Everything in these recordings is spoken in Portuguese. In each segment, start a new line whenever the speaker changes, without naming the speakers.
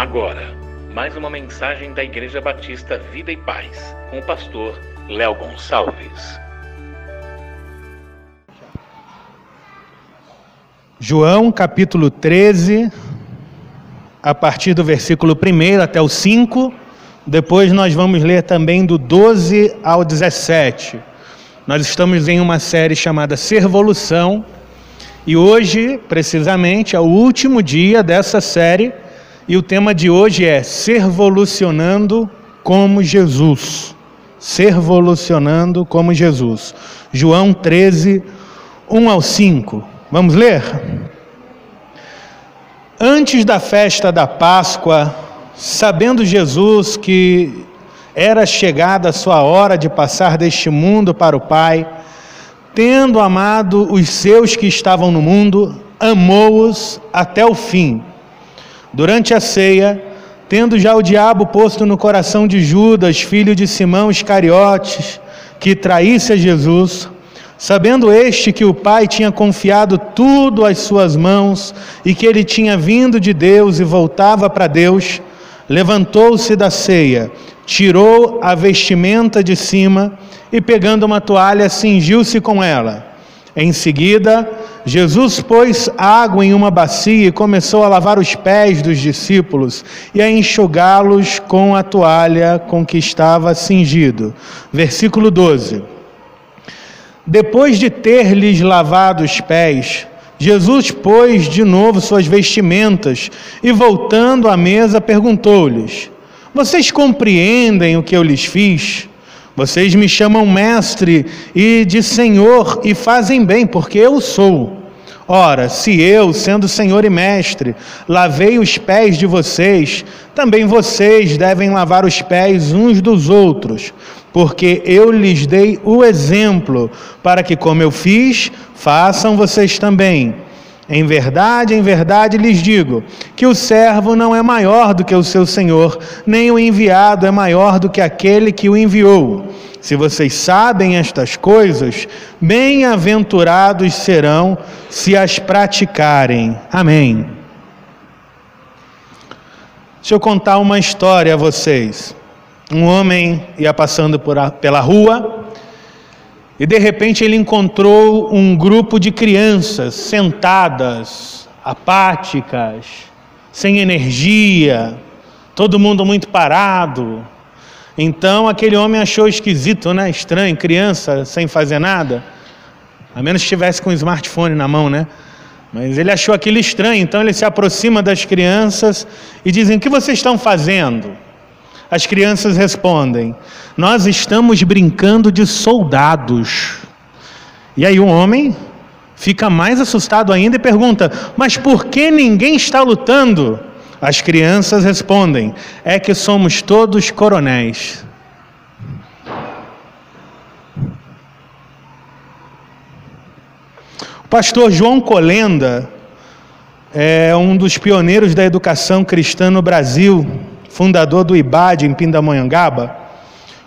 Agora, mais uma mensagem da Igreja Batista Vida e Paz, com o pastor Léo Gonçalves.
João capítulo 13, a partir do versículo 1 até o 5. Depois nós vamos ler também do 12 ao 17. Nós estamos em uma série chamada Servolução e hoje, precisamente, é o último dia dessa série e o tema de hoje é Servolucionando como Jesus. Servolucionando como Jesus. João 13, 1 ao 5. Vamos ler? Antes da festa da Páscoa, sabendo Jesus que era chegada a sua hora de passar deste mundo para o Pai, tendo amado os seus que estavam no mundo, amou-os até o fim. Durante a ceia, tendo já o diabo posto no coração de Judas, filho de Simão Iscariotes, que traísse a Jesus, sabendo este que o Pai tinha confiado tudo às suas mãos e que ele tinha vindo de Deus e voltava para Deus, levantou-se da ceia, tirou a vestimenta de cima e, pegando uma toalha, cingiu-se com ela. Em seguida, Jesus pôs água em uma bacia e começou a lavar os pés dos discípulos e a enxugá-los com a toalha com que estava cingido. Versículo 12. Depois de ter-lhes lavado os pés, Jesus pôs de novo suas vestimentas e, voltando à mesa, perguntou-lhes: Vocês compreendem o que eu lhes fiz? Vocês me chamam mestre e de senhor e fazem bem, porque eu sou. Ora, se eu, sendo senhor e mestre, lavei os pés de vocês, também vocês devem lavar os pés uns dos outros, porque eu lhes dei o exemplo, para que, como eu fiz, façam vocês também. Em verdade, em verdade lhes digo que o servo não é maior do que o seu senhor, nem o enviado é maior do que aquele que o enviou. Se vocês sabem estas coisas, bem-aventurados serão se as praticarem. Amém. Deixa eu contar uma história a vocês. Um homem ia passando por a, pela rua e de repente ele encontrou um grupo de crianças sentadas, apáticas, sem energia, todo mundo muito parado. Então aquele homem achou esquisito, né? Estranho, criança sem fazer nada. A menos que estivesse com o smartphone na mão, né? Mas ele achou aquilo estranho, então ele se aproxima das crianças e dizem: O que vocês estão fazendo? As crianças respondem: Nós estamos brincando de soldados. E aí o homem fica mais assustado ainda e pergunta: Mas por que ninguém está lutando? As crianças respondem: É que somos todos coronéis. O pastor João Colenda é um dos pioneiros da educação cristã no Brasil fundador do IBAD em Pindamonhangaba,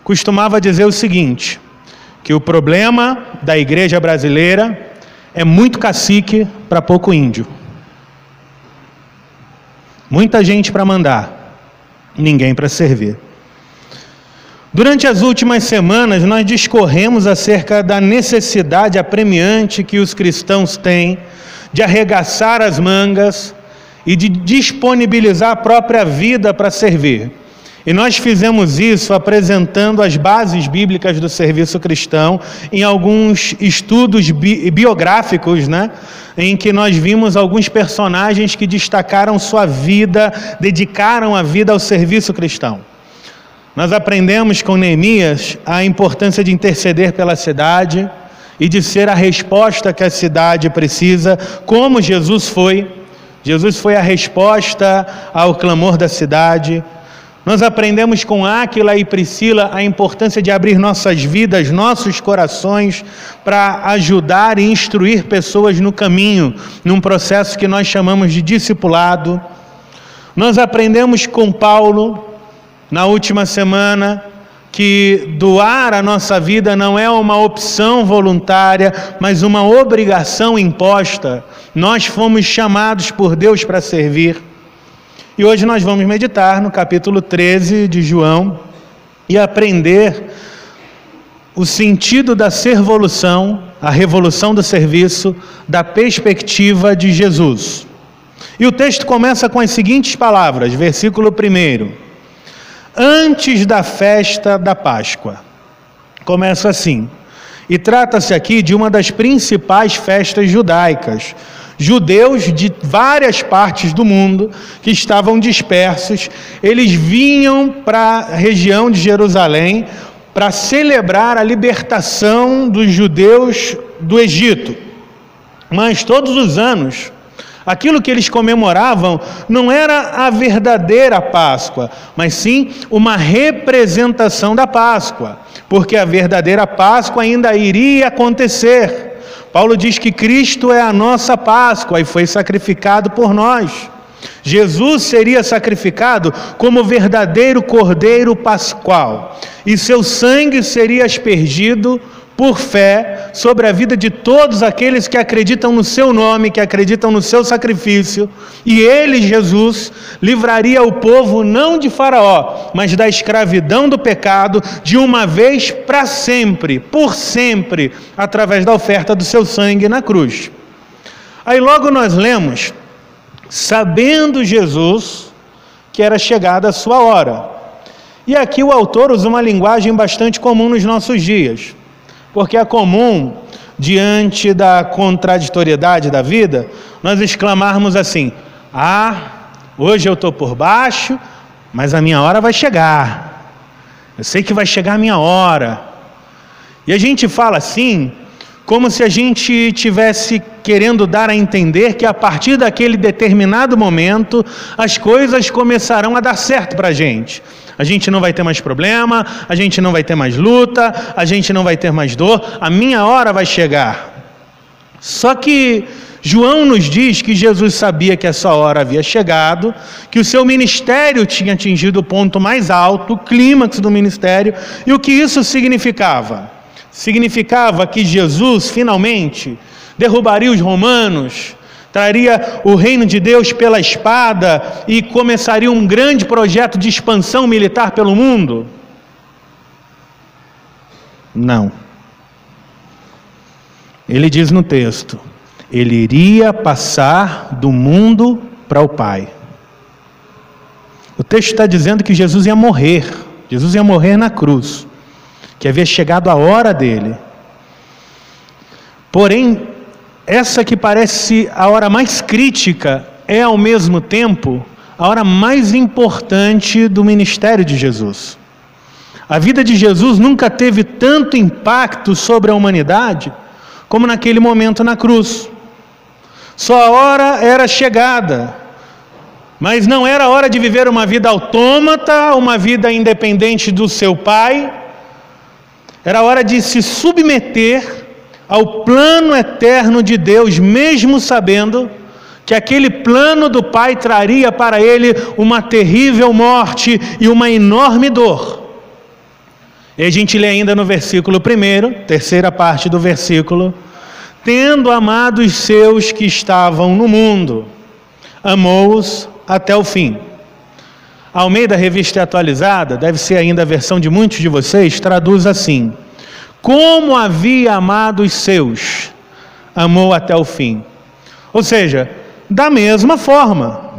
costumava dizer o seguinte: que o problema da igreja brasileira é muito cacique para pouco índio. Muita gente para mandar, ninguém para servir. Durante as últimas semanas, nós discorremos acerca da necessidade apremiante que os cristãos têm de arregaçar as mangas e de disponibilizar a própria vida para servir. E nós fizemos isso apresentando as bases bíblicas do serviço cristão em alguns estudos bi biográficos, né? em que nós vimos alguns personagens que destacaram sua vida, dedicaram a vida ao serviço cristão. Nós aprendemos com Neemias a importância de interceder pela cidade e de ser a resposta que a cidade precisa, como Jesus foi Jesus foi a resposta ao clamor da cidade. Nós aprendemos com Áquila e Priscila a importância de abrir nossas vidas, nossos corações, para ajudar e instruir pessoas no caminho, num processo que nós chamamos de discipulado. Nós aprendemos com Paulo, na última semana, que doar a nossa vida não é uma opção voluntária, mas uma obrigação imposta. Nós fomos chamados por Deus para servir. E hoje nós vamos meditar no capítulo 13 de João e aprender o sentido da servolução, a revolução do serviço, da perspectiva de Jesus. E o texto começa com as seguintes palavras, versículo 1. Antes da festa da Páscoa. Começa assim. E trata-se aqui de uma das principais festas judaicas, judeus de várias partes do mundo que estavam dispersos, eles vinham para a região de Jerusalém para celebrar a libertação dos judeus do Egito. Mas todos os anos, aquilo que eles comemoravam não era a verdadeira Páscoa, mas sim uma representação da Páscoa, porque a verdadeira Páscoa ainda iria acontecer. Paulo diz que Cristo é a nossa Páscoa e foi sacrificado por nós. Jesus seria sacrificado como verdadeiro cordeiro pascual, e seu sangue seria aspergido por fé sobre a vida de todos aqueles que acreditam no seu nome, que acreditam no seu sacrifício, e ele, Jesus, livraria o povo não de Faraó, mas da escravidão do pecado, de uma vez para sempre, por sempre, através da oferta do seu sangue na cruz. Aí logo nós lemos, sabendo Jesus que era chegada a sua hora. E aqui o autor usa uma linguagem bastante comum nos nossos dias porque é comum, diante da contraditoriedade da vida, nós exclamarmos assim: Ah, hoje eu estou por baixo, mas a minha hora vai chegar. Eu sei que vai chegar a minha hora. E a gente fala assim, como se a gente tivesse querendo dar a entender que a partir daquele determinado momento as coisas começarão a dar certo para a gente. A gente não vai ter mais problema, a gente não vai ter mais luta, a gente não vai ter mais dor, a minha hora vai chegar. Só que João nos diz que Jesus sabia que essa hora havia chegado, que o seu ministério tinha atingido o ponto mais alto, o clímax do ministério, e o que isso significava? Significava que Jesus finalmente derrubaria os romanos, traria o reino de Deus pela espada e começaria um grande projeto de expansão militar pelo mundo? Não. Ele diz no texto: ele iria passar do mundo para o Pai. O texto está dizendo que Jesus ia morrer, Jesus ia morrer na cruz, que havia chegado a hora dele. Porém, essa que parece a hora mais crítica é ao mesmo tempo a hora mais importante do ministério de Jesus. A vida de Jesus nunca teve tanto impacto sobre a humanidade como naquele momento na cruz. Só a hora era chegada, mas não era hora de viver uma vida autômata, uma vida independente do seu pai. Era hora de se submeter ao plano eterno de Deus, mesmo sabendo que aquele plano do Pai traria para ele uma terrível morte e uma enorme dor. E a gente lê ainda no versículo 1, terceira parte do versículo: Tendo amado os seus que estavam no mundo, amou-os até o fim. A Almeida Revista Atualizada, deve ser ainda a versão de muitos de vocês, traduz assim: como havia amado os seus, amou até o fim. Ou seja, da mesma forma.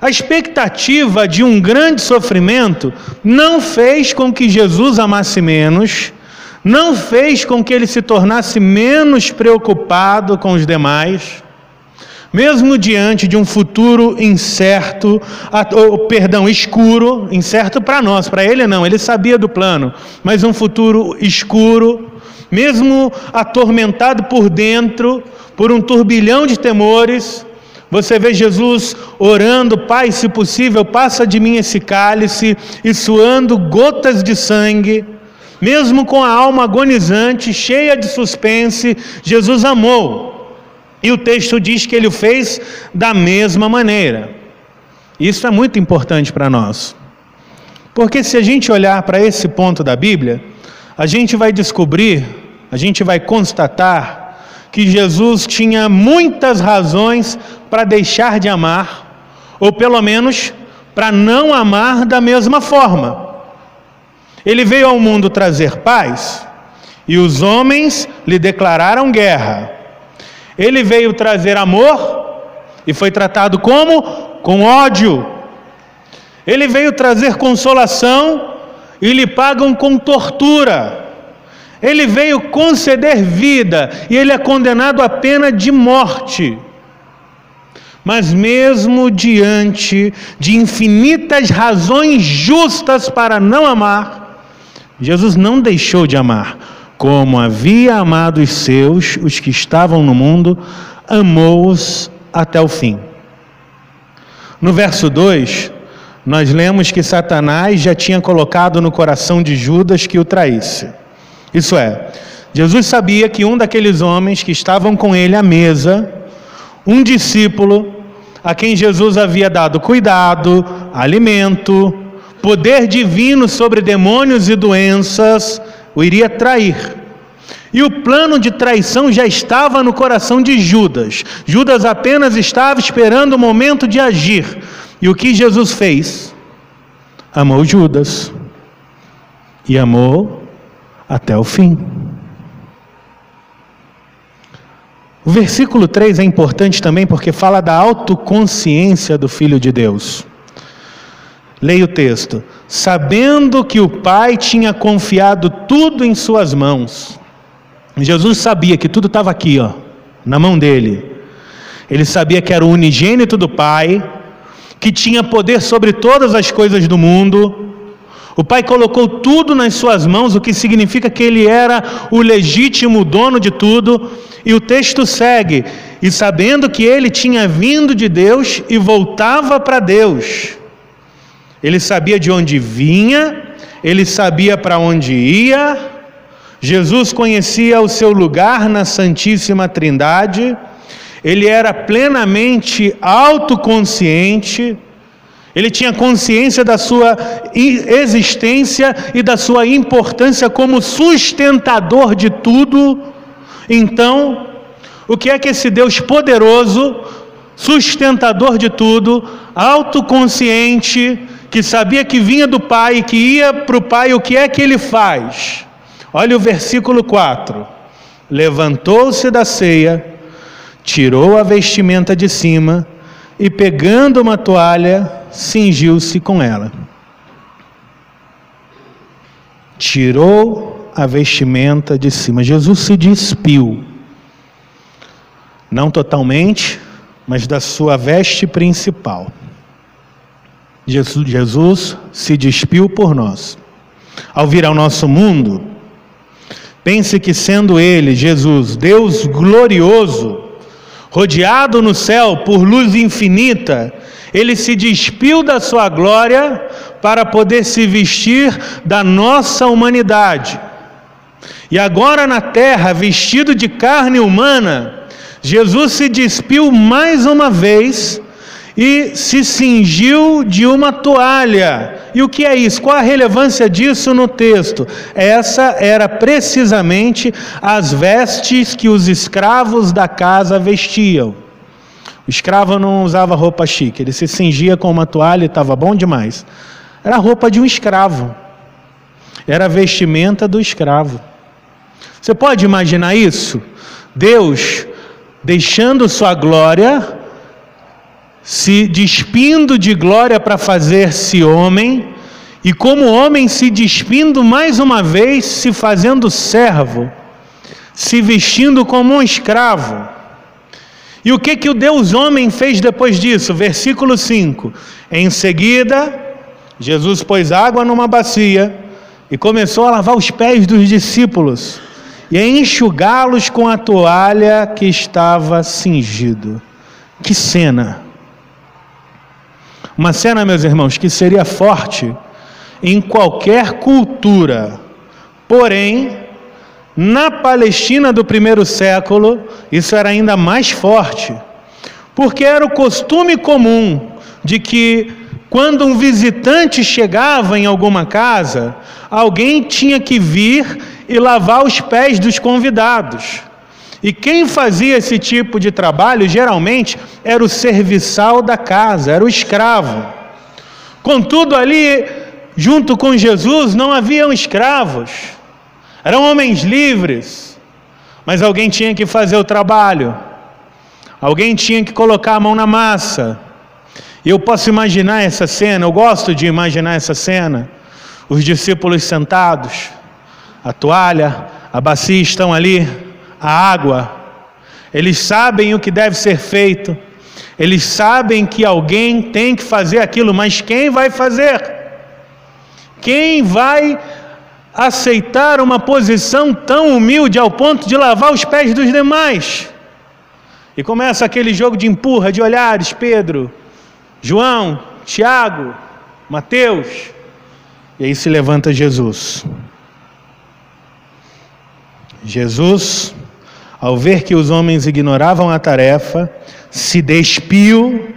A expectativa de um grande sofrimento não fez com que Jesus amasse menos, não fez com que ele se tornasse menos preocupado com os demais mesmo diante de um futuro incerto, ou, perdão, escuro, incerto para nós, para ele não, ele sabia do plano, mas um futuro escuro, mesmo atormentado por dentro, por um turbilhão de temores, você vê Jesus orando, Pai, se possível, passa de mim esse cálice, e suando gotas de sangue, mesmo com a alma agonizante, cheia de suspense, Jesus amou e o texto diz que ele o fez da mesma maneira. Isso é muito importante para nós. Porque se a gente olhar para esse ponto da Bíblia, a gente vai descobrir, a gente vai constatar que Jesus tinha muitas razões para deixar de amar, ou pelo menos para não amar da mesma forma. Ele veio ao mundo trazer paz e os homens lhe declararam guerra. Ele veio trazer amor e foi tratado como? Com ódio. Ele veio trazer consolação e lhe pagam com tortura. Ele veio conceder vida e ele é condenado à pena de morte. Mas, mesmo diante de infinitas razões justas para não amar, Jesus não deixou de amar. Como havia amado os seus, os que estavam no mundo, amou-os até o fim. No verso 2, nós lemos que Satanás já tinha colocado no coração de Judas que o traísse. Isso é, Jesus sabia que um daqueles homens que estavam com ele à mesa, um discípulo a quem Jesus havia dado cuidado, alimento, poder divino sobre demônios e doenças, o iria trair. E o plano de traição já estava no coração de Judas. Judas apenas estava esperando o momento de agir. E o que Jesus fez? Amou Judas. E amou até o fim. O versículo 3 é importante também porque fala da autoconsciência do Filho de Deus. Leia o texto. Sabendo que o Pai tinha confiado tudo em Suas mãos. Jesus sabia que tudo estava aqui, ó, na mão dele. Ele sabia que era o unigênito do Pai, que tinha poder sobre todas as coisas do mundo, o Pai colocou tudo nas suas mãos, o que significa que ele era o legítimo dono de tudo. E o texto segue: e sabendo que ele tinha vindo de Deus e voltava para Deus. Ele sabia de onde vinha, ele sabia para onde ia. Jesus conhecia o seu lugar na Santíssima Trindade. Ele era plenamente autoconsciente ele tinha consciência da sua existência e da sua importância como sustentador de tudo. Então, o que é que esse Deus poderoso, sustentador de tudo, autoconsciente, que sabia que vinha do Pai, que ia para o Pai, o que é que ele faz? Olha o versículo 4: Levantou-se da ceia, tirou a vestimenta de cima e, pegando uma toalha, cingiu-se com ela. Tirou a vestimenta de cima. Jesus se despiu. Não totalmente, mas da sua veste principal. Jesus, se despiu por nós. Ao vir ao nosso mundo, pense que sendo Ele, Jesus, Deus glorioso, rodeado no céu por luz infinita, ele se despiu da sua glória para poder se vestir da nossa humanidade. E agora na terra, vestido de carne humana, Jesus se despiu mais uma vez e se cingiu de uma toalha. E o que é isso? Qual a relevância disso no texto? Essa era precisamente as vestes que os escravos da casa vestiam. O escravo não usava roupa chique, ele se cingia com uma toalha e estava bom demais. Era a roupa de um escravo, era a vestimenta do escravo. Você pode imaginar isso? Deus deixando sua glória, se despindo de glória para fazer-se homem, e como homem se despindo mais uma vez, se fazendo servo, se vestindo como um escravo. E o que que o Deus homem fez depois disso? Versículo 5. Em seguida, Jesus pôs água numa bacia e começou a lavar os pés dos discípulos e a enxugá-los com a toalha que estava cingido. Que cena! Uma cena, meus irmãos, que seria forte em qualquer cultura, porém na Palestina do primeiro século, isso era ainda mais forte, porque era o costume comum de que, quando um visitante chegava em alguma casa, alguém tinha que vir e lavar os pés dos convidados. E quem fazia esse tipo de trabalho geralmente era o serviçal da casa, era o escravo. Contudo, ali, junto com Jesus, não haviam escravos, eram homens livres, mas alguém tinha que fazer o trabalho, alguém tinha que colocar a mão na massa. E eu posso imaginar essa cena, eu gosto de imaginar essa cena. Os discípulos sentados, a toalha, a bacia estão ali, a água. Eles sabem o que deve ser feito. Eles sabem que alguém tem que fazer aquilo, mas quem vai fazer? Quem vai aceitar uma posição tão humilde ao ponto de lavar os pés dos demais? E começa aquele jogo de empurra, de olhares: Pedro, João, Tiago, Mateus. E aí se levanta Jesus. Jesus, ao ver que os homens ignoravam a tarefa, se despiu,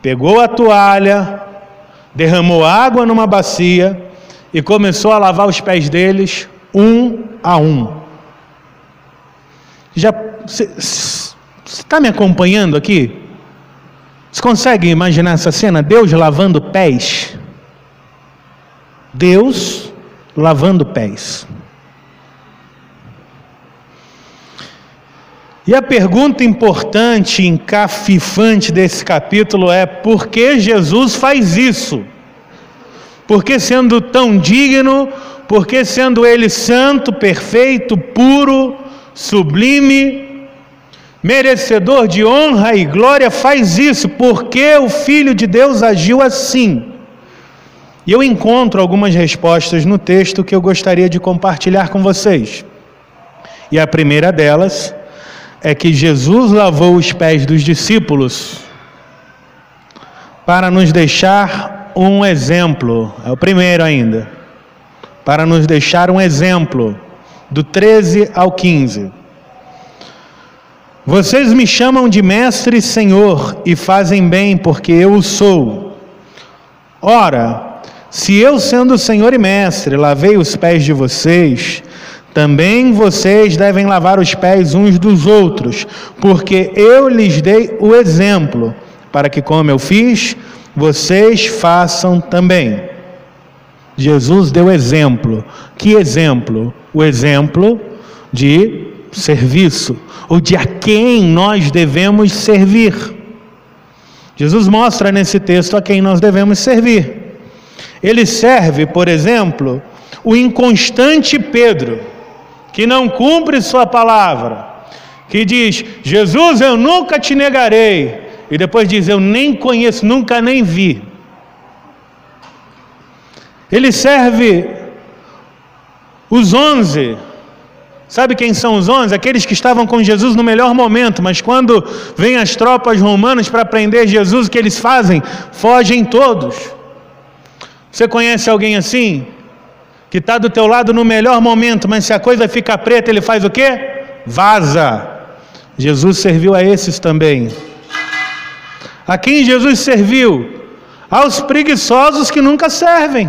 pegou a toalha, derramou água numa bacia e começou a lavar os pés deles um a um. Já você está me acompanhando aqui? Você consegue imaginar essa cena? Deus lavando pés. Deus lavando pés. E a pergunta importante, encafifante desse capítulo é: por que Jesus faz isso? Porque sendo tão digno, porque sendo ele santo, perfeito, puro, sublime, merecedor de honra e glória, faz isso? Porque o Filho de Deus agiu assim? E eu encontro algumas respostas no texto que eu gostaria de compartilhar com vocês. E a primeira delas é que Jesus lavou os pés dos discípulos para nos deixar um exemplo. É o primeiro ainda. Para nos deixar um exemplo, do 13 ao 15. Vocês me chamam de mestre e senhor e fazem bem, porque eu o sou. Ora, se eu, sendo senhor e mestre, lavei os pés de vocês, também vocês devem lavar os pés uns dos outros, porque eu lhes dei o exemplo, para que, como eu fiz, vocês façam também. Jesus deu exemplo. Que exemplo? O exemplo de serviço, ou de a quem nós devemos servir. Jesus mostra nesse texto a quem nós devemos servir. Ele serve, por exemplo, o inconstante Pedro que não cumpre Sua palavra, que diz: Jesus, eu nunca te negarei, e depois diz: Eu nem conheço, nunca nem vi. Ele serve os onze. Sabe quem são os onze? Aqueles que estavam com Jesus no melhor momento, mas quando vêm as tropas romanas para prender Jesus, o que eles fazem? Fogem todos. Você conhece alguém assim? Que está do teu lado no melhor momento, mas se a coisa fica preta, ele faz o quê? Vaza. Jesus serviu a esses também. A quem Jesus serviu? Aos preguiçosos que nunca servem.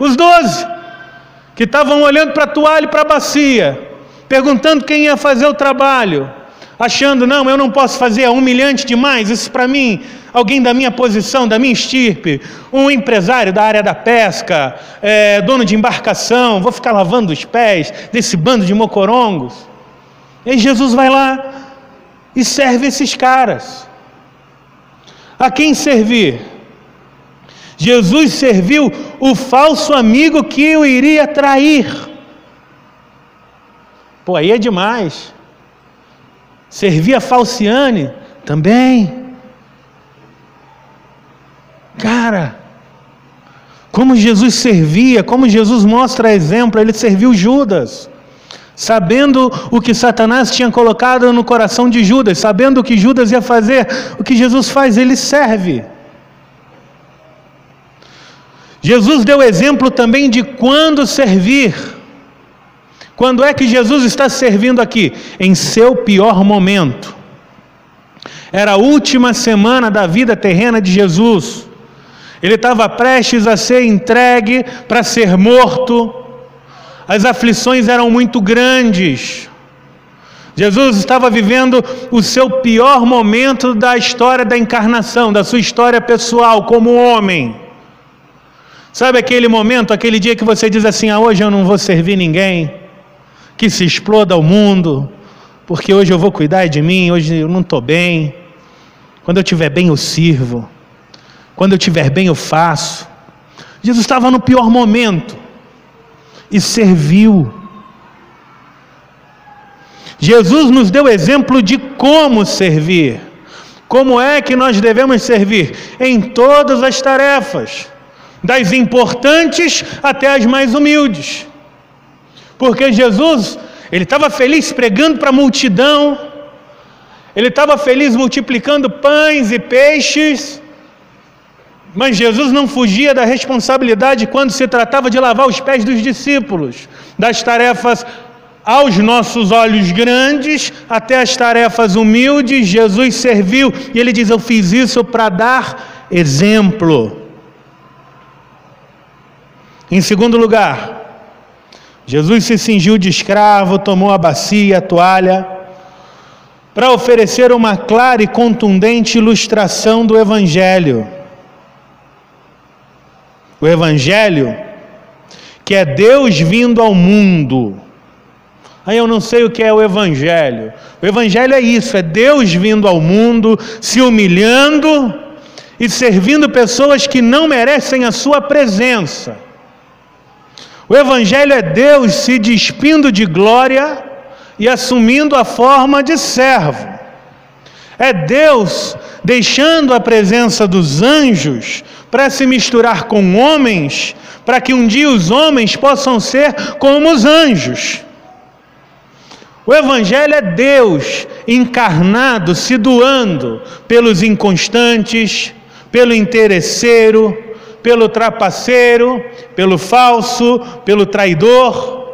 Os doze, que estavam olhando para a toalha e para a bacia, perguntando quem ia fazer o trabalho achando, não, eu não posso fazer, é humilhante demais, isso para mim, alguém da minha posição, da minha estirpe, um empresário da área da pesca, é, dono de embarcação, vou ficar lavando os pés desse bando de mocorongos. E Jesus vai lá e serve esses caras. A quem servir? Jesus serviu o falso amigo que o iria trair. Pô, aí é demais. Servia Falciane também. Cara, como Jesus servia, como Jesus mostra exemplo, ele serviu Judas, sabendo o que Satanás tinha colocado no coração de Judas, sabendo o que Judas ia fazer, o que Jesus faz, ele serve. Jesus deu exemplo também de quando servir. Quando é que Jesus está servindo aqui? Em seu pior momento. Era a última semana da vida terrena de Jesus. Ele estava prestes a ser entregue para ser morto. As aflições eram muito grandes. Jesus estava vivendo o seu pior momento da história da encarnação, da sua história pessoal como homem. Sabe aquele momento, aquele dia que você diz assim: ah, hoje eu não vou servir ninguém, que se exploda o mundo, porque hoje eu vou cuidar de mim, hoje eu não estou bem. Quando eu estiver bem, eu sirvo. Quando eu estiver bem, eu faço. Jesus estava no pior momento e serviu. Jesus nos deu exemplo de como servir. Como é que nós devemos servir? Em todas as tarefas, das importantes até as mais humildes. Porque Jesus, ele estava feliz pregando para a multidão, ele estava feliz multiplicando pães e peixes, mas Jesus não fugia da responsabilidade quando se tratava de lavar os pés dos discípulos, das tarefas aos nossos olhos grandes, até as tarefas humildes, Jesus serviu, e ele diz: Eu fiz isso para dar exemplo. Em segundo lugar, Jesus se cingiu de escravo, tomou a bacia, a toalha, para oferecer uma clara e contundente ilustração do Evangelho. O Evangelho, que é Deus vindo ao mundo Aí eu não sei o que é o Evangelho. O Evangelho é isso: é Deus vindo ao mundo, se humilhando e servindo pessoas que não merecem a sua presença. O Evangelho é Deus se despindo de glória e assumindo a forma de servo. É Deus deixando a presença dos anjos para se misturar com homens, para que um dia os homens possam ser como os anjos. O Evangelho é Deus encarnado, se doando pelos inconstantes, pelo interesseiro, pelo trapaceiro, pelo falso, pelo traidor.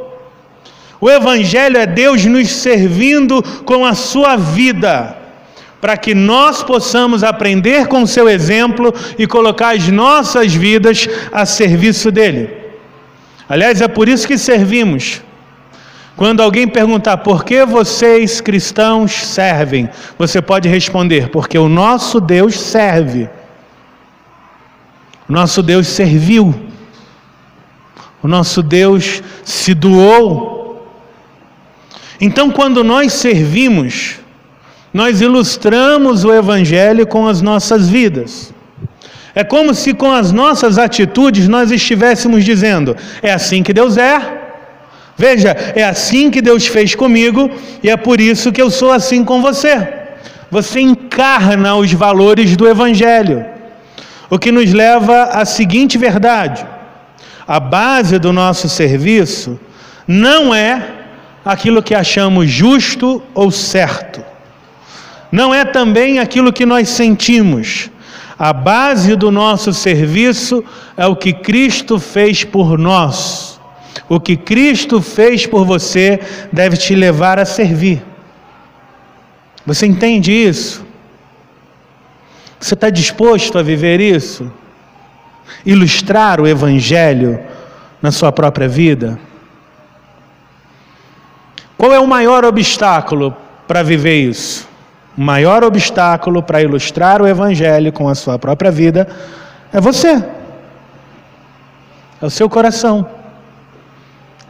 O Evangelho é Deus nos servindo com a sua vida, para que nós possamos aprender com o seu exemplo e colocar as nossas vidas a serviço dele. Aliás, é por isso que servimos quando alguém perguntar por que vocês cristãos servem, você pode responder: porque o nosso Deus serve. Nosso Deus serviu. O nosso Deus se doou. Então, quando nós servimos, nós ilustramos o Evangelho com as nossas vidas. É como se com as nossas atitudes nós estivéssemos dizendo: é assim que Deus é, Veja, é assim que Deus fez comigo e é por isso que eu sou assim com você. Você encarna os valores do Evangelho, o que nos leva à seguinte verdade: a base do nosso serviço não é aquilo que achamos justo ou certo, não é também aquilo que nós sentimos. A base do nosso serviço é o que Cristo fez por nós o que Cristo fez por você deve te levar a servir. Você entende isso? Você está disposto a viver isso? Ilustrar o Evangelho na sua própria vida? Qual é o maior obstáculo para viver isso? O maior obstáculo para ilustrar o Evangelho com a sua própria vida é você, é o seu coração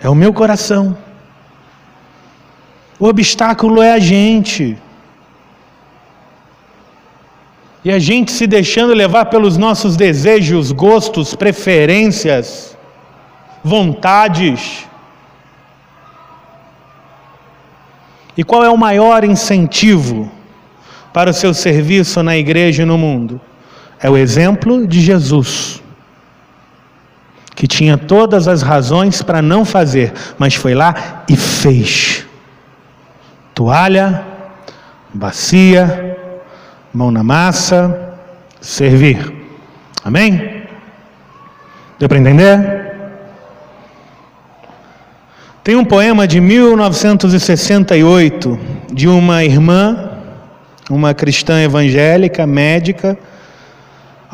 é o meu coração. O obstáculo é a gente. E a gente se deixando levar pelos nossos desejos, gostos, preferências, vontades. E qual é o maior incentivo para o seu serviço na igreja e no mundo? É o exemplo de Jesus que tinha todas as razões para não fazer, mas foi lá e fez. Toalha, bacia, mão na massa, servir. Amém? Deu para entender? Tem um poema de 1968 de uma irmã, uma cristã evangélica, médica,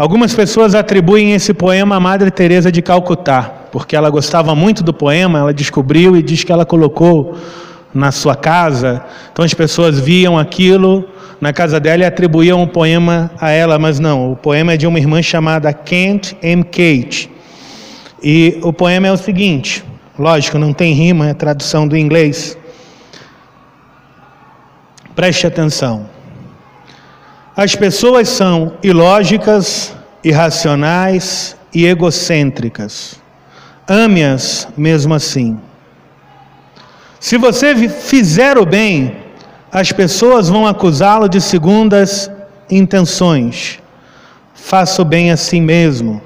Algumas pessoas atribuem esse poema à Madre Teresa de Calcutá, porque ela gostava muito do poema, ela descobriu e diz que ela colocou na sua casa. Então as pessoas viam aquilo na casa dela e atribuíam um poema a ela, mas não, o poema é de uma irmã chamada Kent M. Kate. E o poema é o seguinte: lógico, não tem rima, é tradução do inglês. Preste atenção. As pessoas são ilógicas, irracionais e egocêntricas. Ame-as mesmo assim. Se você fizer o bem, as pessoas vão acusá-lo de segundas intenções. Faça o bem a si mesmo.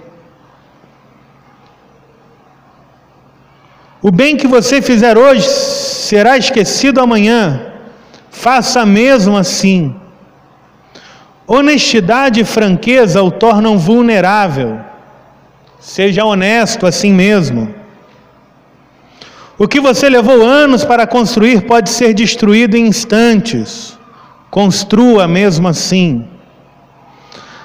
O bem que você fizer hoje será esquecido amanhã. Faça mesmo assim. Honestidade e franqueza o tornam vulnerável. Seja honesto assim mesmo. O que você levou anos para construir pode ser destruído em instantes. Construa mesmo assim.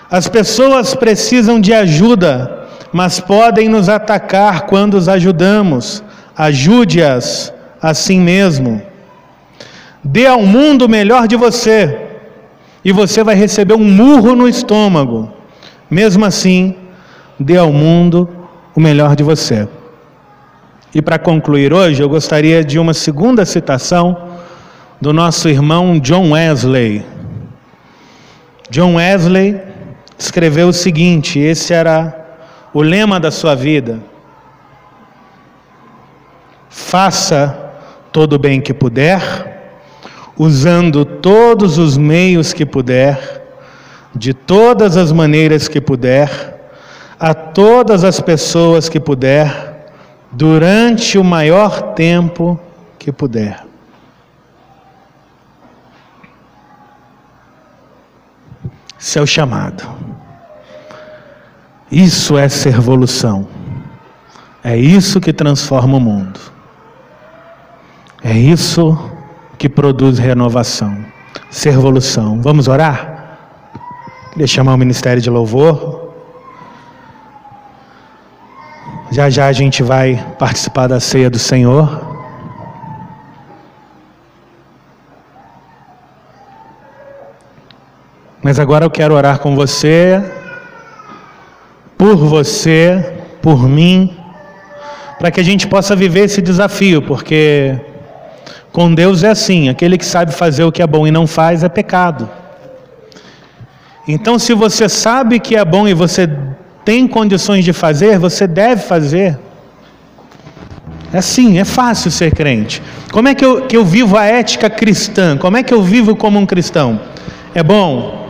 As pessoas precisam de ajuda, mas podem nos atacar quando os ajudamos. Ajude-as assim mesmo. Dê ao mundo o melhor de você, e você vai receber um murro no estômago. Mesmo assim, dê ao mundo o melhor de você. E para concluir hoje, eu gostaria de uma segunda citação do nosso irmão John Wesley. John Wesley escreveu o seguinte: esse era o lema da sua vida. Faça todo o bem que puder, usando todos os meios que puder, de todas as maneiras que puder, a todas as pessoas que puder durante o maior tempo que puder. Seu chamado. Isso é ser evolução. É isso que transforma o mundo. É isso que produz renovação. Ser evolução. Vamos orar? Queria chamar o Ministério de Louvor. Já já a gente vai participar da ceia do Senhor. Mas agora eu quero orar com você, por você, por mim, para que a gente possa viver esse desafio, porque com Deus é assim: aquele que sabe fazer o que é bom e não faz é pecado. Então, se você sabe que é bom e você tem condições de fazer, você deve fazer. É assim, é fácil ser crente. Como é que eu, que eu vivo a ética cristã? Como é que eu vivo como um cristão? É bom?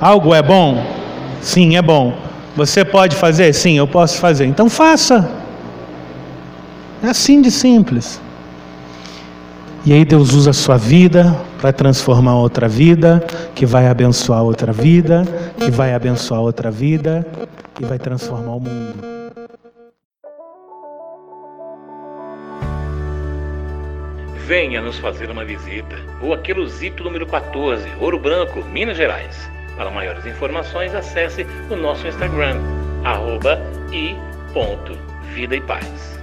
Algo é bom? Sim, é bom. Você pode fazer? Sim, eu posso fazer. Então faça. É assim de simples. E aí Deus usa a sua vida para transformar outra vida, que vai abençoar outra vida, que vai abençoar outra vida e vai transformar o mundo.
Venha nos fazer uma visita. Rua Queluzito, número 14, Ouro Branco, Minas Gerais. Para maiores informações, acesse o nosso Instagram, arroba e ponto, vida e paz.